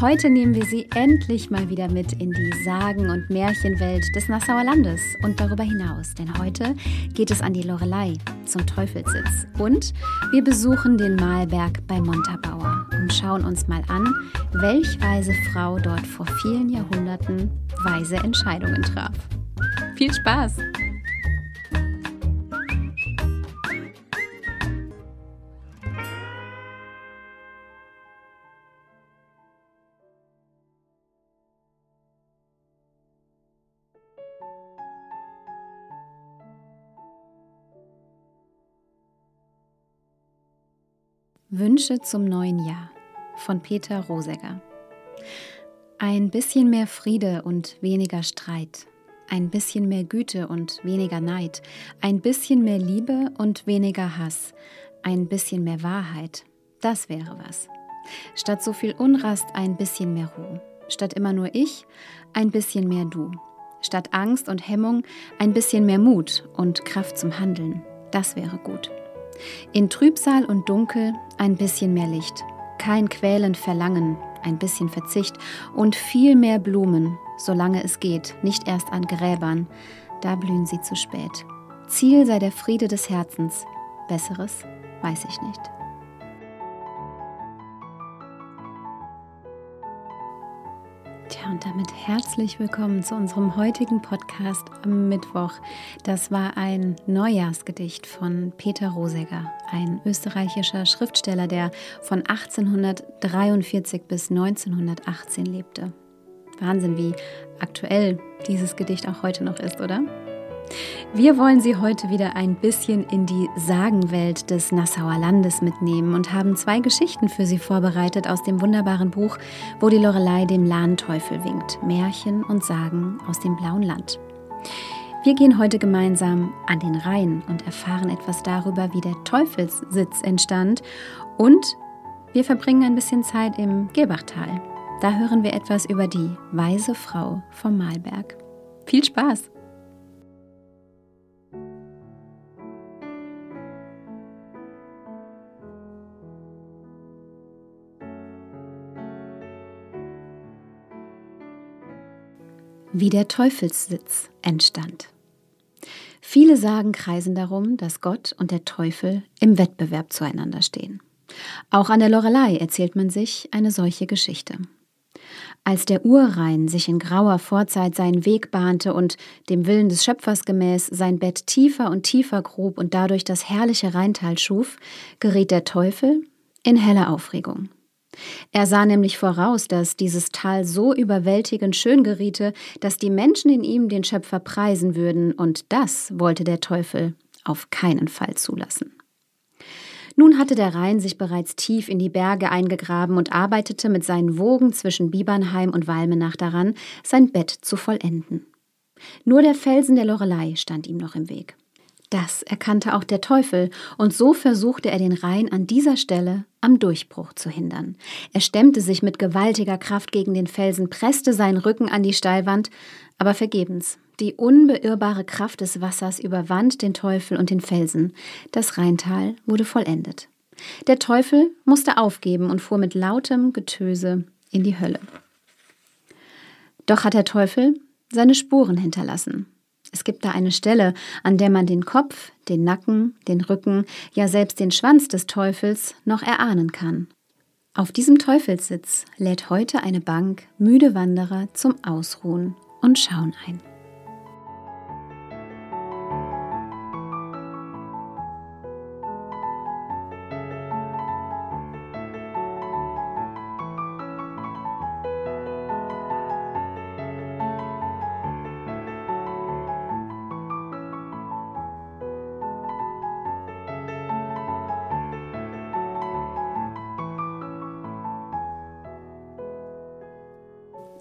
Heute nehmen wir Sie endlich mal wieder mit in die Sagen- und Märchenwelt des Nassauer Landes und darüber hinaus. Denn heute geht es an die Lorelei zum Teufelssitz. Und wir besuchen den Malberg bei Montabaur und schauen uns mal an, welch weise Frau dort vor vielen Jahrhunderten weise Entscheidungen traf. Viel Spaß! Wünsche zum neuen Jahr von Peter Rosegger. Ein bisschen mehr Friede und weniger Streit, ein bisschen mehr Güte und weniger Neid, ein bisschen mehr Liebe und weniger Hass, ein bisschen mehr Wahrheit, das wäre was. Statt so viel Unrast ein bisschen mehr Ruhe, statt immer nur ich ein bisschen mehr du, statt Angst und Hemmung ein bisschen mehr Mut und Kraft zum Handeln, das wäre gut. In Trübsal und Dunkel ein bisschen mehr Licht, kein quälend Verlangen, ein bisschen Verzicht und viel mehr Blumen, solange es geht, nicht erst an Gräbern, da blühen sie zu spät. Ziel sei der Friede des Herzens, besseres weiß ich nicht. Und damit herzlich willkommen zu unserem heutigen Podcast am Mittwoch. Das war ein Neujahrsgedicht von Peter Rosegger, ein österreichischer Schriftsteller, der von 1843 bis 1918 lebte. Wahnsinn, wie aktuell dieses Gedicht auch heute noch ist, oder? Wir wollen Sie heute wieder ein bisschen in die Sagenwelt des Nassauer Landes mitnehmen und haben zwei Geschichten für Sie vorbereitet aus dem wunderbaren Buch Wo die Lorelei dem Lahnteufel winkt. Märchen und Sagen aus dem blauen Land. Wir gehen heute gemeinsam an den Rhein und erfahren etwas darüber, wie der Teufelssitz entstand und wir verbringen ein bisschen Zeit im Gilbachtal. Da hören wir etwas über die weise Frau vom Malberg. Viel Spaß! Wie der Teufelssitz entstand. Viele Sagen kreisen darum, dass Gott und der Teufel im Wettbewerb zueinander stehen. Auch an der Lorelei erzählt man sich eine solche Geschichte. Als der Urrhein sich in grauer Vorzeit seinen Weg bahnte und dem Willen des Schöpfers gemäß sein Bett tiefer und tiefer grub und dadurch das herrliche Rheintal schuf, geriet der Teufel in helle Aufregung. Er sah nämlich voraus, dass dieses Tal so überwältigend schön geriete, dass die Menschen in ihm den Schöpfer preisen würden, und das wollte der Teufel auf keinen Fall zulassen. Nun hatte der Rhein sich bereits tief in die Berge eingegraben und arbeitete mit seinen Wogen zwischen Bibernheim und Walmenach daran, sein Bett zu vollenden. Nur der Felsen der Lorelei stand ihm noch im Weg. Das erkannte auch der Teufel, und so versuchte er den Rhein an dieser Stelle am Durchbruch zu hindern. Er stemmte sich mit gewaltiger Kraft gegen den Felsen, presste seinen Rücken an die Steilwand, aber vergebens. Die unbeirrbare Kraft des Wassers überwand den Teufel und den Felsen. Das Rheintal wurde vollendet. Der Teufel musste aufgeben und fuhr mit lautem Getöse in die Hölle. Doch hat der Teufel seine Spuren hinterlassen. Es gibt da eine Stelle, an der man den Kopf, den Nacken, den Rücken, ja selbst den Schwanz des Teufels noch erahnen kann. Auf diesem Teufelssitz lädt heute eine Bank müde Wanderer zum Ausruhen und Schauen ein.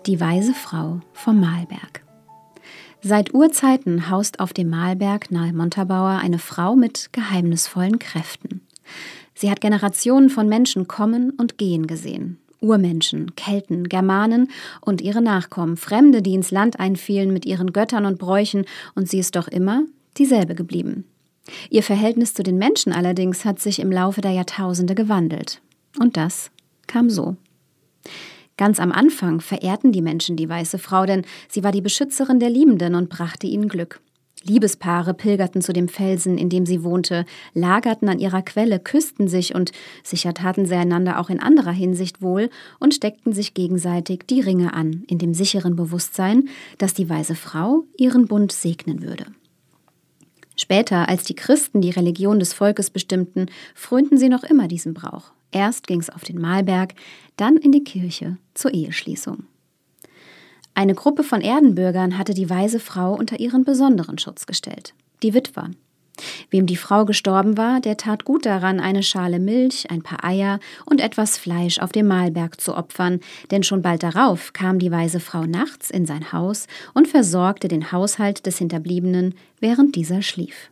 Die weise Frau vom Malberg. Seit Urzeiten haust auf dem Malberg nahe Montabaur eine Frau mit geheimnisvollen Kräften. Sie hat Generationen von Menschen kommen und gehen gesehen. Urmenschen, Kelten, Germanen und ihre Nachkommen, Fremde, die ins Land einfielen mit ihren Göttern und Bräuchen, und sie ist doch immer dieselbe geblieben. Ihr Verhältnis zu den Menschen allerdings hat sich im Laufe der Jahrtausende gewandelt. Und das kam so. Ganz am Anfang verehrten die Menschen die weiße Frau, denn sie war die Beschützerin der Liebenden und brachte ihnen Glück. Liebespaare pilgerten zu dem Felsen, in dem sie wohnte, lagerten an ihrer Quelle, küssten sich und sicher taten sie einander auch in anderer Hinsicht wohl und steckten sich gegenseitig die Ringe an, in dem sicheren Bewusstsein, dass die weise Frau ihren Bund segnen würde. Später, als die Christen die Religion des Volkes bestimmten, frönten sie noch immer diesem Brauch. Erst ging es auf den Mahlberg, dann in die Kirche zur Eheschließung. Eine Gruppe von Erdenbürgern hatte die weise Frau unter ihren besonderen Schutz gestellt, die Witwer. Wem die Frau gestorben war, der tat gut daran, eine Schale Milch, ein paar Eier und etwas Fleisch auf dem Mahlberg zu opfern, denn schon bald darauf kam die weise Frau nachts in sein Haus und versorgte den Haushalt des Hinterbliebenen, während dieser schlief.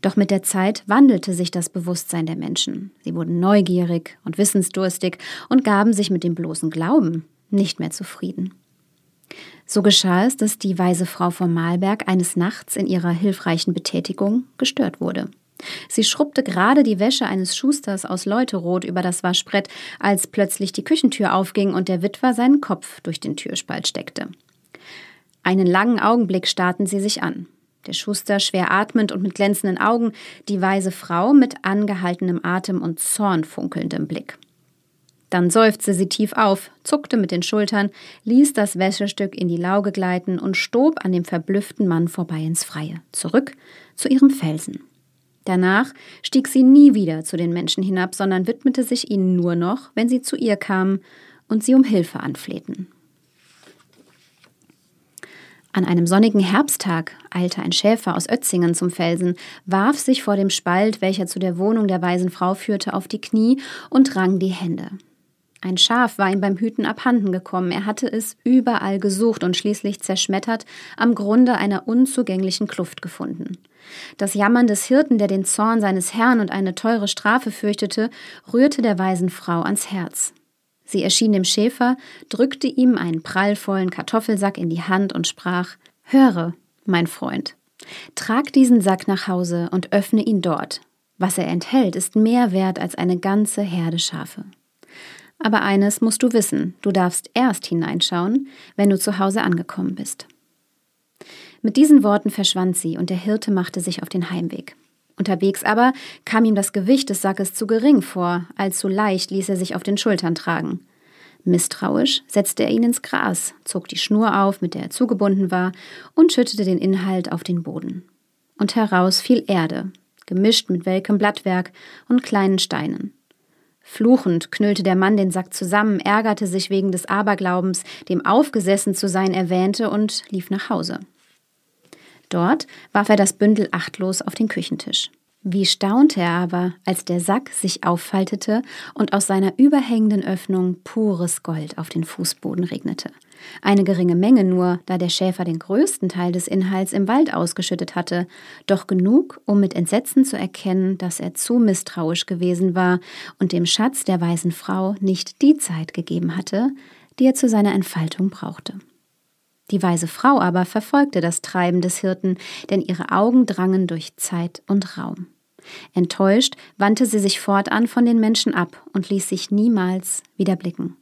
Doch mit der Zeit wandelte sich das Bewusstsein der Menschen. Sie wurden neugierig und wissensdurstig und gaben sich mit dem bloßen Glauben nicht mehr zufrieden. So geschah es, dass die weise Frau vom Malberg eines Nachts in ihrer hilfreichen Betätigung gestört wurde. Sie schrubbte gerade die Wäsche eines Schusters aus Leuterot über das Waschbrett, als plötzlich die Küchentür aufging und der Witwer seinen Kopf durch den Türspalt steckte. Einen langen Augenblick starrten sie sich an. Der Schuster schwer atmend und mit glänzenden Augen, die weise Frau mit angehaltenem Atem und zornfunkelndem Blick. Dann seufzte sie tief auf, zuckte mit den Schultern, ließ das Wäschestück in die Lauge gleiten und stob an dem verblüfften Mann vorbei ins Freie, zurück zu ihrem Felsen. Danach stieg sie nie wieder zu den Menschen hinab, sondern widmete sich ihnen nur noch, wenn sie zu ihr kamen und sie um Hilfe anflehten. An einem sonnigen Herbsttag eilte ein Schäfer aus Ötzingen zum Felsen, warf sich vor dem Spalt, welcher zu der Wohnung der weisen Frau führte, auf die Knie und rang die Hände. Ein Schaf war ihm beim Hüten abhanden gekommen. Er hatte es überall gesucht und schließlich zerschmettert am Grunde einer unzugänglichen Kluft gefunden. Das Jammern des Hirten, der den Zorn seines Herrn und eine teure Strafe fürchtete, rührte der weisen Frau ans Herz. Sie erschien dem Schäfer, drückte ihm einen prallvollen Kartoffelsack in die Hand und sprach Höre, mein Freund, trag diesen Sack nach Hause und öffne ihn dort. Was er enthält, ist mehr wert als eine ganze Herde Schafe. Aber eines musst du wissen, du darfst erst hineinschauen, wenn du zu Hause angekommen bist. Mit diesen Worten verschwand sie und der Hirte machte sich auf den Heimweg. Unterwegs aber kam ihm das Gewicht des Sackes zu gering vor, allzu leicht ließ er sich auf den Schultern tragen. Misstrauisch setzte er ihn ins Gras, zog die Schnur auf, mit der er zugebunden war, und schüttete den Inhalt auf den Boden. Und heraus fiel Erde, gemischt mit welkem Blattwerk und kleinen Steinen. Fluchend knüllte der Mann den Sack zusammen, ärgerte sich wegen des Aberglaubens, dem aufgesessen zu sein erwähnte, und lief nach Hause. Dort warf er das Bündel achtlos auf den Küchentisch. Wie staunte er aber, als der Sack sich auffaltete und aus seiner überhängenden Öffnung pures Gold auf den Fußboden regnete. Eine geringe Menge nur, da der Schäfer den größten Teil des Inhalts im Wald ausgeschüttet hatte, doch genug, um mit Entsetzen zu erkennen, dass er zu misstrauisch gewesen war und dem Schatz der weisen Frau nicht die Zeit gegeben hatte, die er zu seiner Entfaltung brauchte. Die weise Frau aber verfolgte das Treiben des Hirten, denn ihre Augen drangen durch Zeit und Raum. Enttäuscht wandte sie sich fortan von den Menschen ab und ließ sich niemals wieder blicken.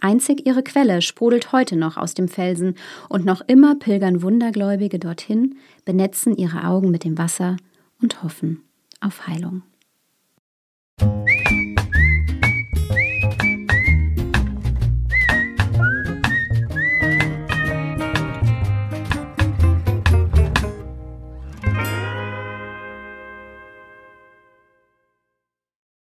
Einzig ihre Quelle sprudelt heute noch aus dem Felsen, und noch immer pilgern Wundergläubige dorthin, benetzen ihre Augen mit dem Wasser und hoffen auf Heilung.